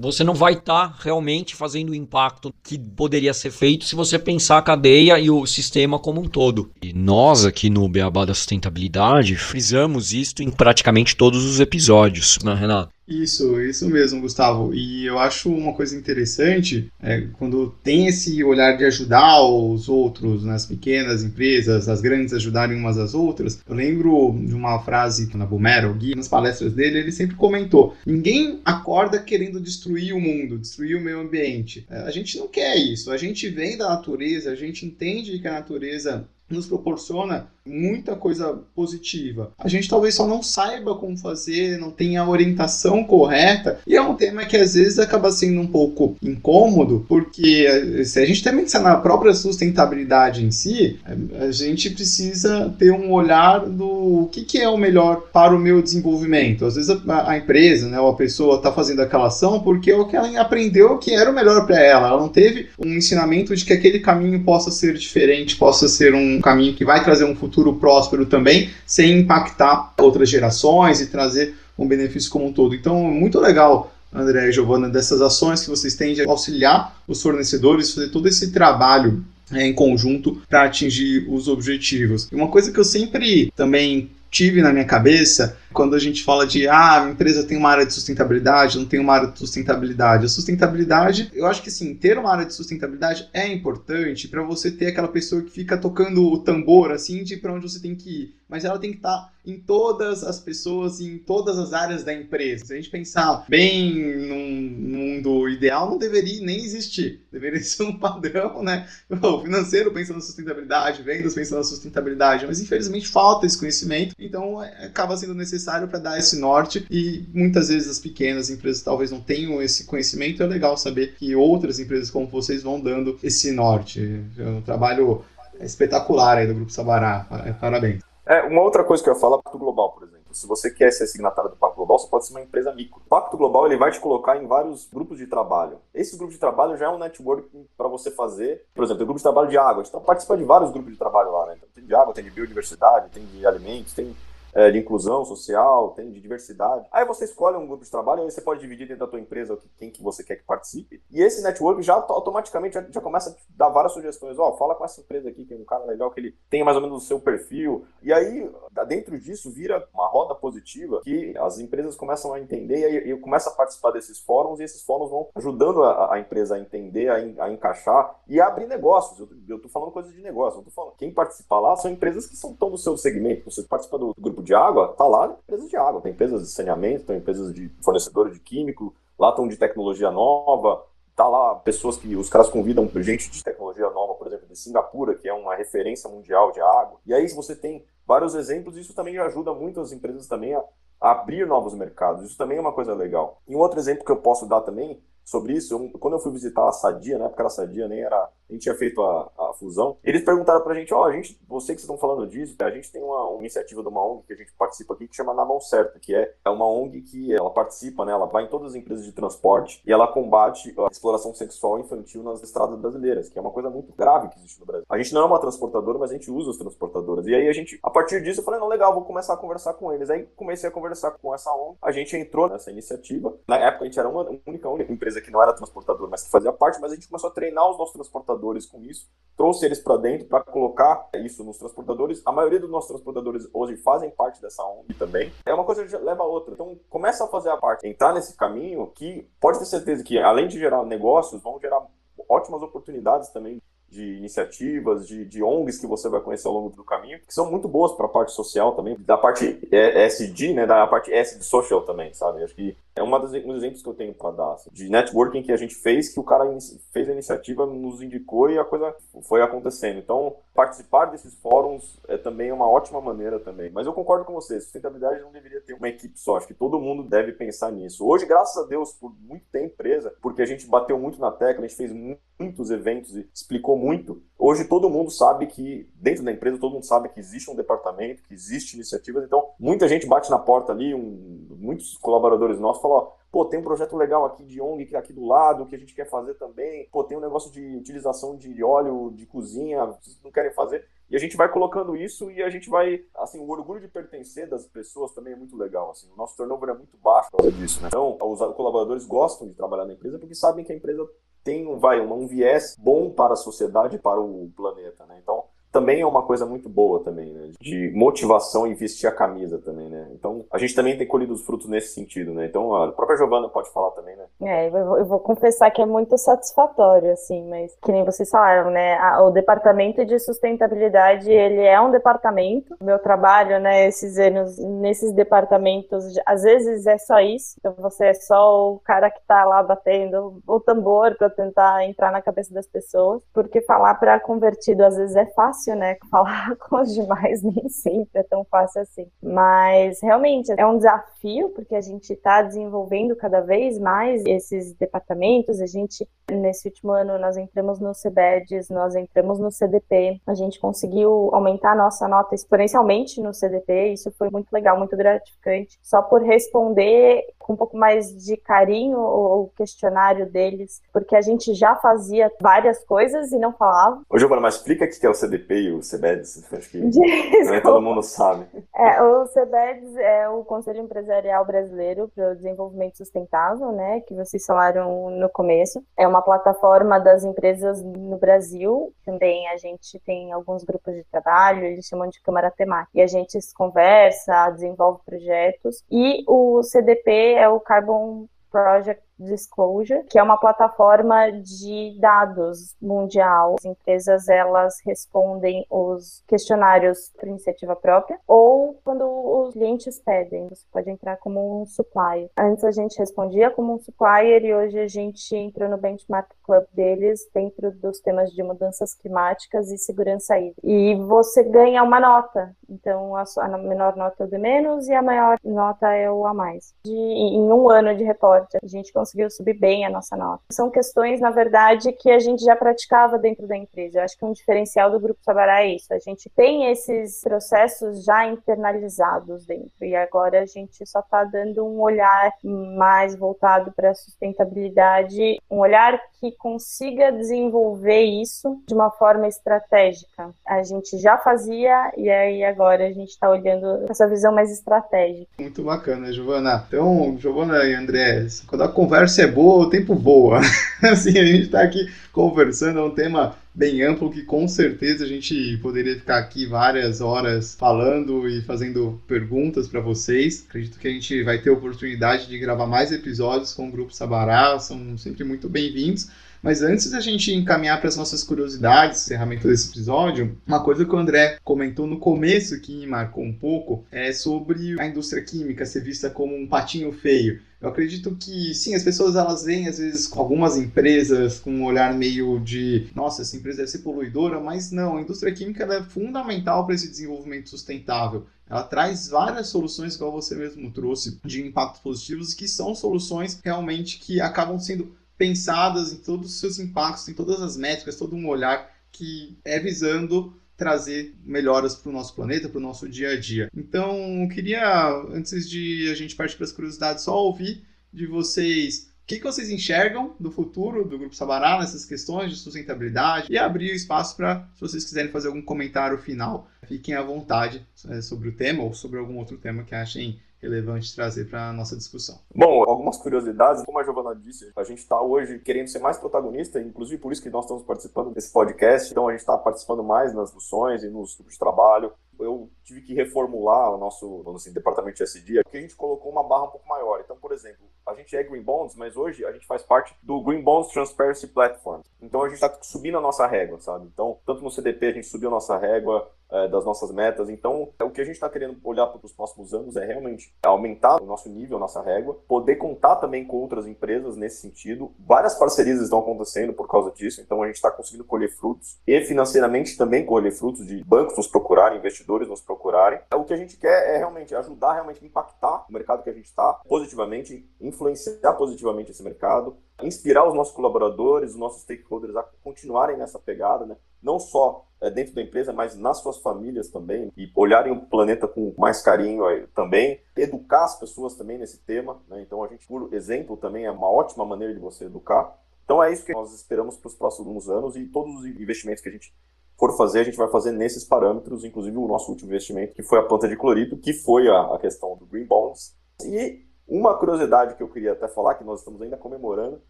você não vai estar tá realmente fazendo o impacto que poderia ser feito se você pensar a cadeia e o sistema como um todo. E nós aqui no Beabá da Sustentabilidade frisamos isso em praticamente todos os episódios, né, Renato? Isso, isso mesmo, Gustavo. E eu acho uma coisa interessante é, quando tem esse olhar de ajudar os outros, nas né, pequenas empresas, as grandes ajudarem umas às outras. Eu lembro de uma frase na Bumero, Gui, nas palestras dele, ele sempre comentou: ninguém acorda querendo destruir o mundo, destruir o meio ambiente. É, a gente não quer isso. A gente vem da natureza, a gente entende que a natureza nos proporciona muita coisa positiva. A gente talvez só não saiba como fazer, não tenha a orientação correta, e é um tema que às vezes acaba sendo um pouco incômodo, porque eh, se a gente também pensar na própria sustentabilidade em si, a gente precisa ter um olhar do que, que é o melhor para o meu desenvolvimento. Às vezes a, a empresa, né, ou a pessoa está fazendo aquela ação porque é o que ela aprendeu que era o melhor para ela. Ela não teve um ensinamento de que aquele caminho possa ser diferente, possa ser um caminho que vai trazer um futuro futuro próspero também, sem impactar outras gerações e trazer um benefício como um todo. Então, muito legal, André e Giovana, dessas ações que vocês têm de auxiliar os fornecedores, fazer todo esse trabalho é, em conjunto para atingir os objetivos. E uma coisa que eu sempre também tive na minha cabeça quando a gente fala de ah, a empresa tem uma área de sustentabilidade, não tem uma área de sustentabilidade. A sustentabilidade, eu acho que sim, ter uma área de sustentabilidade é importante para você ter aquela pessoa que fica tocando o tambor assim de para onde você tem que ir. Mas ela tem que estar tá em todas as pessoas, em todas as áreas da empresa. Se a gente pensar bem num mundo ideal, não deveria nem existir. Deveria ser um padrão, né? O financeiro pensando na sustentabilidade, vendas pensando na sustentabilidade, mas infelizmente falta esse conhecimento, então é, acaba sendo necessário necessário para dar esse norte e muitas vezes as pequenas empresas talvez não tenham esse conhecimento. É legal saber que outras empresas como vocês vão dando esse norte. É um trabalho espetacular aí do Grupo Sabará. Parabéns. É, uma outra coisa que eu ia falar, Pacto Global, por exemplo. Se você quer ser signatário do Pacto Global, você pode ser uma empresa micro. O Pacto Global ele vai te colocar em vários grupos de trabalho. Esses grupos de trabalho já é um network para você fazer. Por exemplo, tem grupo de trabalho de água. Gente participa de vários grupos de trabalho lá, né? Então, tem de água, tem de biodiversidade, tem de alimentos, tem é, de inclusão social, tem de diversidade. Aí você escolhe um grupo de trabalho, aí você pode dividir dentro da tua empresa quem que você quer que participe. E esse network já automaticamente já, já começa a dar várias sugestões. Ó, oh, fala com essa empresa aqui, que é um cara legal, que ele tem mais ou menos o seu perfil. E aí, dentro disso, vira uma roda positiva que as empresas começam a entender e, e começa a participar desses fóruns e esses fóruns vão ajudando a, a empresa a entender, a, a, encaixar e a abrir negócios. Eu, eu tô falando coisas de negócio, eu tô falando. Quem participa lá são empresas que são tão do seu segmento. Você participa do, do grupo de água, tá lá empresas de água, tem empresas de saneamento, tem empresas de fornecedores de químico, lá estão de tecnologia nova, tá lá pessoas que os caras convidam gente de tecnologia nova, por exemplo, de Singapura, que é uma referência mundial de água. E aí você tem vários exemplos, isso também ajuda muito as empresas também a, a abrir novos mercados. Isso também é uma coisa legal. E um outro exemplo que eu posso dar também sobre isso, eu, quando eu fui visitar a Sadia, na época era Sadia, nem era a gente tinha feito a, a fusão, eles perguntaram pra gente, ó, oh, a gente, você que vocês estão falando disso, a gente tem uma, uma, iniciativa de uma ONG que a gente participa aqui que chama Na Mão Certa, que é, é uma ONG que ela participa, né, ela vai em todas as empresas de transporte e ela combate a exploração sexual infantil nas estradas brasileiras, que é uma coisa muito grave que existe no Brasil. A gente não é uma transportadora, mas a gente usa as transportadoras. E aí a gente, a partir disso, eu falei, não, legal, vou começar a conversar com eles. Aí comecei a conversar com essa ONG, a gente entrou nessa iniciativa. Na época a gente era uma única, única empresa que não era transportadora, mas que fazia parte, mas a gente começou a treinar os nossos transportadores com isso trouxe eles para dentro para colocar isso nos transportadores. A maioria dos nossos transportadores hoje fazem parte dessa ONG também. É uma coisa que leva a outra. Então, começa a fazer a parte, entrar nesse caminho que pode ter certeza que, além de gerar negócios, vão gerar ótimas oportunidades também de iniciativas, de, de ONGs que você vai conhecer ao longo do caminho, que são muito boas para a parte social também, da parte SD, né, da parte S de social também, sabe? Acho que é um dos exemplos que eu tenho para dar, assim, de networking que a gente fez, que o cara fez a iniciativa, nos indicou e a coisa foi acontecendo. Então, participar desses fóruns é também uma ótima maneira também. Mas eu concordo com você, sustentabilidade não deveria ter uma equipe só, acho que todo mundo deve pensar nisso. Hoje, graças a Deus, por muito tempo empresa, porque a gente bateu muito na tecla, a gente fez muitos eventos e explicou muito. Hoje todo mundo sabe que, dentro da empresa, todo mundo sabe que existe um departamento, que existe iniciativas, então muita gente bate na porta ali, um, muitos colaboradores nossos falam, pô, tem um projeto legal aqui de ONG aqui do lado, que a gente quer fazer também, pô, tem um negócio de utilização de óleo de cozinha, vocês não querem fazer? E a gente vai colocando isso e a gente vai, assim, o orgulho de pertencer das pessoas também é muito legal, assim, o nosso turnover é muito baixo por causa disso, né? Então, os colaboradores gostam de trabalhar na empresa porque sabem que a empresa tem vai, um viés bom para a sociedade e para o planeta, né? Então, também é uma coisa muito boa também, né? De motivação e vestir a camisa também, né? Então, a gente também tem colhido os frutos nesse sentido, né? Então, a própria Giovana pode falar também, né? É, eu vou, confessar que é muito satisfatório, assim, mas que nem vocês falaram, né? o departamento de sustentabilidade, ele é um departamento. Meu trabalho, né, esses anos nesses departamentos, às vezes é só isso. Então, você é só o cara que tá lá batendo o tambor para tentar entrar na cabeça das pessoas, porque falar para convertido às vezes é fácil né? Falar com os demais nem sempre é tão fácil assim. Mas realmente é um desafio, porque a gente está desenvolvendo cada vez mais esses departamentos. A gente, nesse último ano, nós entramos no CBEDS, nós entramos no CDP, a gente conseguiu aumentar a nossa nota exponencialmente no CDP. Isso foi muito legal, muito gratificante. Só por responder com um pouco mais de carinho o questionário deles, porque a gente já fazia várias coisas e não falava. Ô, Giovana, mas explica o que é o CDP e o CBEDS, acho que nem todo mundo sabe. É, o CBEDS é o Conselho Empresarial Brasileiro para o Desenvolvimento Sustentável, né, que vocês falaram no começo. É uma plataforma das empresas no Brasil. Também a gente tem alguns grupos de trabalho, eles chamam de Câmara Temática. E a gente conversa, desenvolve projetos. E o CDP é o Carbon Project Disclosure, que é uma plataforma de dados mundial. As empresas elas respondem os questionários por iniciativa própria ou quando os clientes pedem. Você pode entrar como um supplier. Antes a gente respondia como um supplier e hoje a gente entrou no benchmark club deles dentro dos temas de mudanças climáticas e segurança hídrica. E você ganha uma nota. Então a, a menor nota é o de menos e a maior nota é o a mais. De, em um ano de repórter, a gente consegue conseguiu subir bem a nossa nota. São questões, na verdade, que a gente já praticava dentro da empresa. Eu acho que um diferencial do Grupo Sabará é isso. A gente tem esses processos já internalizados dentro e agora a gente só está dando um olhar mais voltado para a sustentabilidade, um olhar que consiga desenvolver isso de uma forma estratégica. A gente já fazia e aí agora a gente está olhando essa visão mais estratégica. Muito bacana, Giovana. Então, Giovana e André, quando a conversa é boa, o tempo voa. assim, a gente está aqui conversando, é um tema bem amplo que com certeza a gente poderia ficar aqui várias horas falando e fazendo perguntas para vocês. Acredito que a gente vai ter oportunidade de gravar mais episódios com o Grupo Sabará, são sempre muito bem-vindos. Mas antes da gente encaminhar para as nossas curiosidades, encerramento desse episódio, uma coisa que o André comentou no começo que me marcou um pouco é sobre a indústria química ser vista como um patinho feio. Eu acredito que sim, as pessoas elas veem às vezes com algumas empresas com um olhar meio de, nossa, essa empresa deve ser poluidora, mas não, a indústria química é fundamental para esse desenvolvimento sustentável. Ela traz várias soluções, igual você mesmo trouxe, de impactos positivos, que são soluções realmente que acabam sendo pensadas em todos os seus impactos, em todas as métricas, todo um olhar que é visando trazer melhoras para o nosso planeta, para o nosso dia a dia. Então, eu queria, antes de a gente partir para as curiosidades, só ouvir de vocês o que, que vocês enxergam do futuro do Grupo Sabará nessas questões de sustentabilidade e abrir espaço para, se vocês quiserem fazer algum comentário final, fiquem à vontade é, sobre o tema ou sobre algum outro tema que achem relevante trazer para a nossa discussão. Bom, algumas curiosidades. Como a Giovana disse, a gente está hoje querendo ser mais protagonista, inclusive por isso que nós estamos participando desse podcast. Então a gente está participando mais nas discussões e nos grupos de trabalho. Eu tive que reformular o nosso assim, departamento de SD, porque a gente colocou uma barra um pouco maior. Então, por exemplo, a gente é Green Bonds, mas hoje a gente faz parte do Green Bonds Transparency Platform. Então a gente está subindo a nossa régua, sabe? Então, tanto no CDP a gente subiu a nossa régua, é, das nossas metas. Então, o que a gente está querendo olhar para os próximos anos é realmente aumentar o nosso nível, a nossa régua, poder contar também com outras empresas nesse sentido. Várias parcerias estão acontecendo por causa disso, então a gente está conseguindo colher frutos e financeiramente também colher frutos de bancos nos procurarem, investidores nos procurarem. O que a gente quer é realmente ajudar, realmente impactar o mercado que a gente está positivamente, influenciar positivamente esse mercado, inspirar os nossos colaboradores, os nossos stakeholders a continuarem nessa pegada, né? não só é, dentro da empresa, mas nas suas famílias também, e olharem o planeta com mais carinho também, educar as pessoas também nesse tema, né? então a gente, por exemplo, também é uma ótima maneira de você educar. Então é isso que nós esperamos para os próximos anos e todos os investimentos que a gente for fazer, a gente vai fazer nesses parâmetros, inclusive o nosso último investimento, que foi a planta de clorito, que foi a, a questão do Green Bonds. E uma curiosidade que eu queria até falar, que nós estamos ainda comemorando,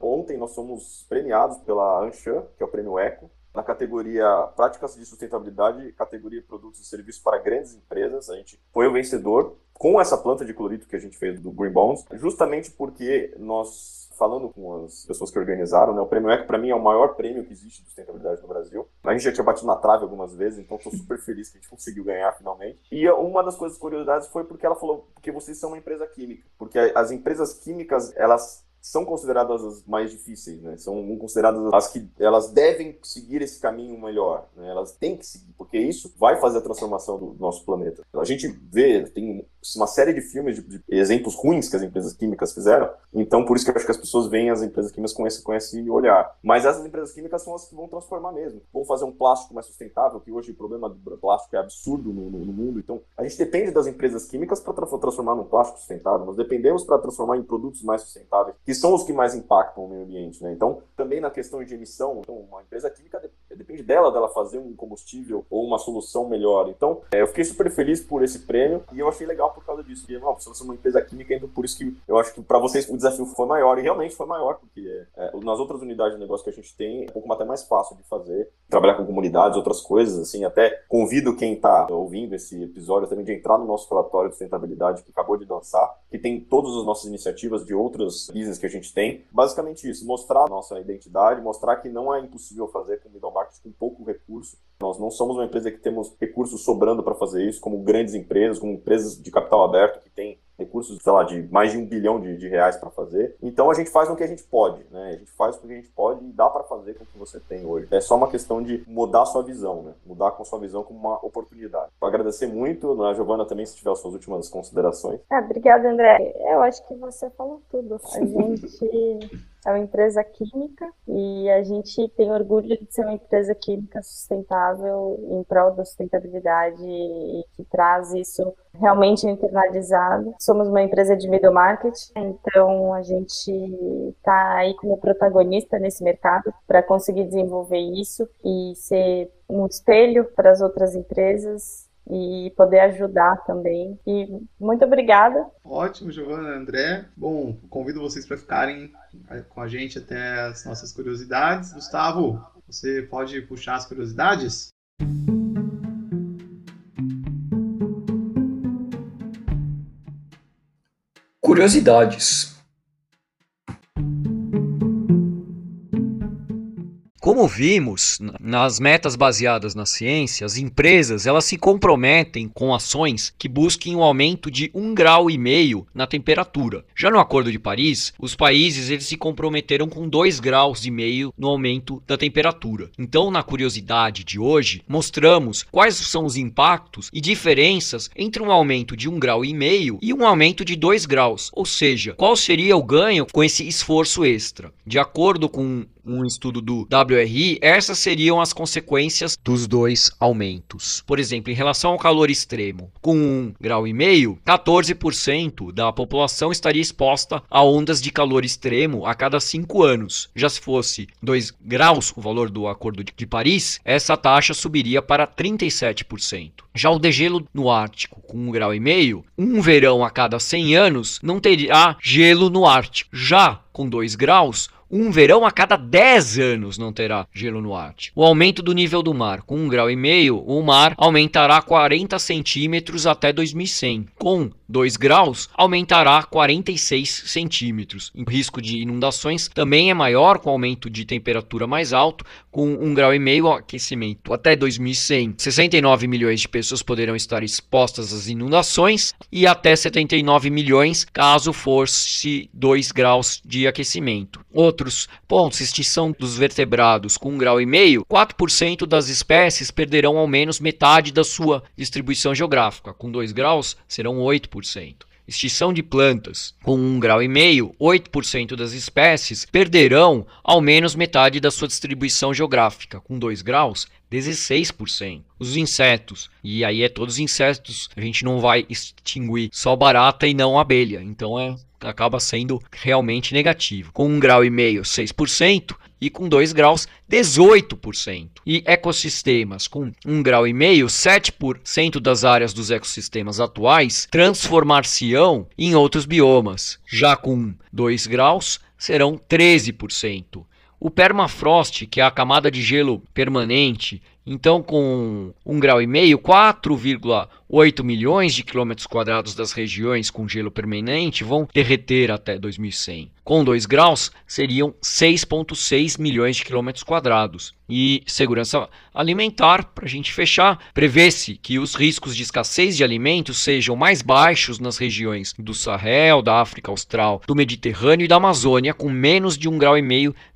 ontem nós fomos premiados pela Anshan, que é o prêmio Eco, na categoria Práticas de Sustentabilidade, categoria Produtos e Serviços para Grandes Empresas. A gente foi o vencedor com essa planta de clorito que a gente fez do Green Bonds, justamente porque nós, falando com as pessoas que organizaram, né, o Prêmio ECO para mim é o maior prêmio que existe de sustentabilidade no Brasil. A gente já tinha batido na trave algumas vezes, então estou super feliz que a gente conseguiu ganhar finalmente. E uma das coisas curiosidades foi porque ela falou, porque vocês são uma empresa química. Porque as empresas químicas, elas são consideradas as mais difíceis, né? São consideradas as que elas devem seguir esse caminho melhor, né? Elas têm que seguir, porque isso vai fazer a transformação do nosso planeta. A gente vê, tem uma série de filmes de, de exemplos ruins que as empresas químicas fizeram, então por isso que eu acho que as pessoas veem as empresas químicas com esse, com esse olhar. Mas essas empresas químicas são as que vão transformar mesmo. Vão fazer um plástico mais sustentável, que hoje o problema do plástico é absurdo no, no, no mundo. Então a gente depende das empresas químicas para transformar num plástico sustentável. Nós dependemos para transformar em produtos mais sustentáveis, que são os que mais impactam o meio ambiente. Né? Então, também na questão de emissão, então, uma empresa química depende dela, dela fazer um combustível ou uma solução melhor. Então, é, eu fiquei super feliz por esse prêmio e eu achei legal por causa disso. Porque, não, você é uma empresa química, então por isso que eu acho que para vocês o desafio foi maior. E realmente foi maior, porque é, nas outras unidades de negócio que a gente tem, é um pouco até mais fácil de fazer. Trabalhar com comunidades, outras coisas, assim. Até convido quem está ouvindo esse episódio também de entrar no nosso relatório de sustentabilidade que acabou de lançar, que tem todas as nossas iniciativas de outros business que a gente tem. Basicamente isso, mostrar a nossa identidade, mostrar que não é impossível fazer com middle market com pouco recurso. Nós não somos uma empresa que temos recursos sobrando para fazer isso, como grandes empresas, como empresas de capital aberto que têm recursos, sei lá, de mais de um bilhão de, de reais para fazer. Então a gente faz o que a gente pode, né? A gente faz o que a gente pode e dá para fazer com o que você tem hoje. É só uma questão de mudar a sua visão, né? Mudar com a sua visão como uma oportunidade. Vou agradecer muito, né, Giovana, também, se tiver as suas últimas considerações. Ah, obrigada, André. Eu acho que você falou tudo. A gente é uma empresa química e a gente tem orgulho de ser uma empresa química sustentável em prol da sustentabilidade e que traz isso realmente internalizado. Somos uma empresa de middle market, então a gente está aí como protagonista nesse mercado para conseguir desenvolver isso e ser um espelho para as outras empresas e poder ajudar também. E muito obrigada. Ótimo, Giovana, André. Bom, convido vocês para ficarem com a gente até as nossas curiosidades. Gustavo, você pode puxar as curiosidades? Curiosidades. Como vimos nas metas baseadas na ciência, as empresas elas se comprometem com ações que busquem um aumento de um grau e meio na temperatura. Já no Acordo de Paris, os países eles se comprometeram com dois graus e meio no aumento da temperatura. Então, na curiosidade de hoje, mostramos quais são os impactos e diferenças entre um aumento de um grau e meio e um aumento de dois graus. Ou seja, qual seria o ganho com esse esforço extra? De acordo com um estudo do WRI, essas seriam as consequências dos dois aumentos. Por exemplo, em relação ao calor extremo, com um grau e meio, 14% da população estaria exposta a ondas de calor extremo a cada 5 anos. Já se fosse 2 graus, o valor do Acordo de Paris, essa taxa subiria para 37%. Já o degelo no Ártico, com um grau e meio, um verão a cada 100 anos não teria gelo no Ártico. Já com 2 graus, um verão a cada 10 anos não terá gelo no Ártico. O aumento do nível do mar, com 1,5 grau, o mar aumentará 40 centímetros até 2100. Com 2 graus, aumentará 46 centímetros. O risco de inundações também é maior com aumento de temperatura mais alto, com 1,5 grau e meio aquecimento até 2100. 69 milhões de pessoas poderão estar expostas às inundações e até 79 milhões caso fosse 2 graus de aquecimento. Outros pontos, extinção dos vertebrados com 1,5 grau, e meio, 4% das espécies perderão ao menos metade da sua distribuição geográfica. Com 2 graus, serão 8%. Extinção de plantas. Com 1,5 grau, e meio, 8% das espécies perderão ao menos metade da sua distribuição geográfica. Com 2 graus, 16%. Os insetos, e aí é todos os insetos, a gente não vai extinguir só barata e não abelha. Então é acaba sendo realmente negativo. Com 1,5 grau, e meio, 6%, e com 2 graus, 18%. E ecossistemas com 1,5 grau, e meio, 7% das áreas dos ecossistemas atuais transformar-se-ão em outros biomas. Já com 2 graus, serão 13%. O permafrost, que é a camada de gelo permanente, então com 1,5 grau, e meio, 4,8 milhões de quilômetros quadrados das regiões com gelo permanente vão derreter até 2100. Com 2 graus, seriam 6,6 milhões de quilômetros quadrados. E segurança alimentar, para a gente fechar, prevê-se que os riscos de escassez de alimentos sejam mais baixos nas regiões do Sahel, da África Austral, do Mediterrâneo e da Amazônia, com menos de 1,5 grau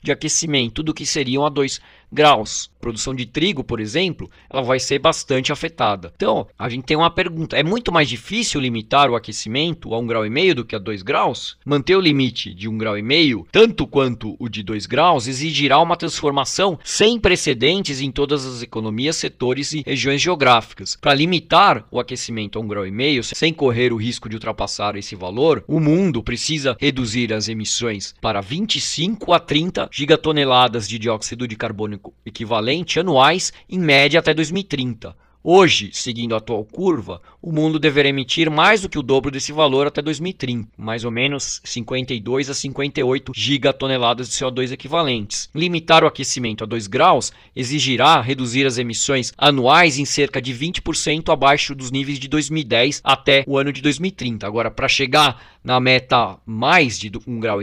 de aquecimento do que seriam a 2 graus. produção de trigo, por exemplo, ela vai ser bastante afetada. Então, a gente tem uma pergunta: é muito mais difícil limitar o aquecimento a 1,5 grau e meio do que a 2 graus? Manter o limite de 1,5 grau e meio, tanto quanto o de 2 graus, exigirá uma transformação sem precedentes em todas as economias, setores e regiões geográficas. Para limitar o aquecimento a 1,5 grau e meio, sem correr o risco de ultrapassar esse valor, o mundo precisa reduzir as emissões para 25 a 30 gigatoneladas de dióxido de carbono equivalente anuais, em média até 2030. Hoje, seguindo a atual curva, o mundo deverá emitir mais do que o dobro desse valor até 2030, mais ou menos 52 a 58 gigatoneladas de CO2 equivalentes. Limitar o aquecimento a 2 graus exigirá reduzir as emissões anuais em cerca de 20% abaixo dos níveis de 2010 até o ano de 2030. Agora, para chegar na meta mais de 1,5 grau,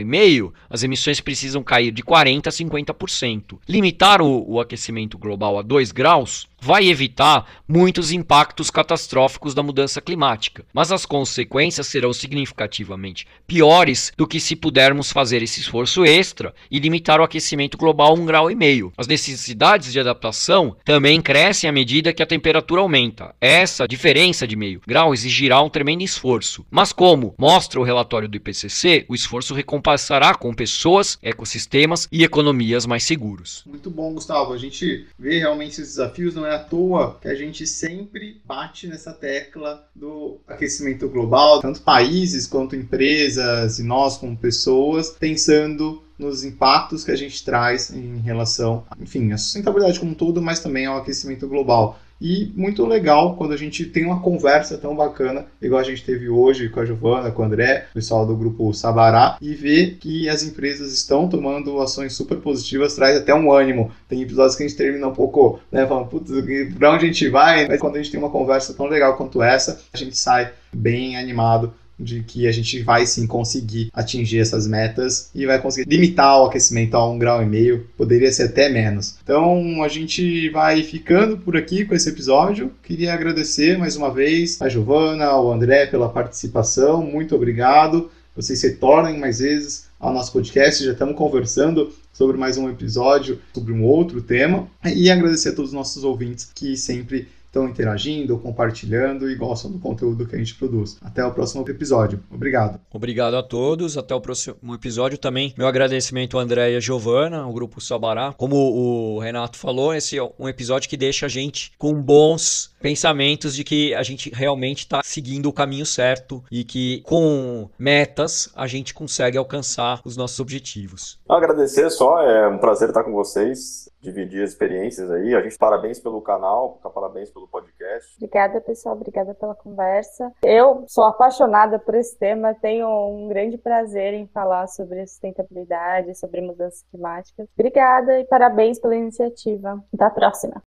as emissões precisam cair de 40 a 50%. Limitar o, o aquecimento global a 2 graus vai evitar muitos impactos catastróficos da mudança climática, mas as consequências serão significativamente piores do que se pudermos fazer esse esforço extra e limitar o aquecimento global a um grau e meio. As necessidades de adaptação também crescem à medida que a temperatura aumenta. Essa diferença de meio grau exigirá um tremendo esforço, mas como mostra o relatório do IPCC, o esforço recompensará com pessoas, ecossistemas e economias mais seguros. Muito bom, Gustavo. A gente vê realmente os desafios, não é à toa que a gente sempre bate nessa tecla do aquecimento global, tanto países quanto empresas e nós como pessoas, pensando nos impactos que a gente traz em relação, enfim, à sustentabilidade como um todo, mas também ao aquecimento global. E muito legal quando a gente tem uma conversa tão bacana, igual a gente teve hoje com a Giovana, com o André, o pessoal do grupo Sabará, e ver que as empresas estão tomando ações super positivas, traz até um ânimo. Tem episódios que a gente termina um pouco, né, falando, putz, pra onde a gente vai? Mas quando a gente tem uma conversa tão legal quanto essa, a gente sai bem animado de que a gente vai sim conseguir atingir essas metas e vai conseguir limitar o aquecimento a um grau e meio, poderia ser até menos. Então a gente vai ficando por aqui com esse episódio. Queria agradecer mais uma vez a Giovana, ao André pela participação, muito obrigado. Vocês se tornem mais vezes ao nosso podcast, já estamos conversando sobre mais um episódio, sobre um outro tema. E agradecer a todos os nossos ouvintes que sempre estão interagindo, compartilhando e gostam do conteúdo que a gente produz. Até o próximo episódio. Obrigado. Obrigado a todos. Até o próximo episódio também. Meu agradecimento a André e a Giovana, ao grupo Sabará. Como o Renato falou, esse é um episódio que deixa a gente com bons pensamentos de que a gente realmente está seguindo o caminho certo e que com metas a gente consegue alcançar os nossos objetivos. Agradecer só, é um prazer estar com vocês dividir as experiências aí. A gente parabéns pelo canal, parabéns pelo podcast. Obrigada, pessoal. Obrigada pela conversa. Eu sou apaixonada por esse tema, tenho um grande prazer em falar sobre sustentabilidade, sobre mudanças climáticas. Obrigada e parabéns pela iniciativa. Até a próxima.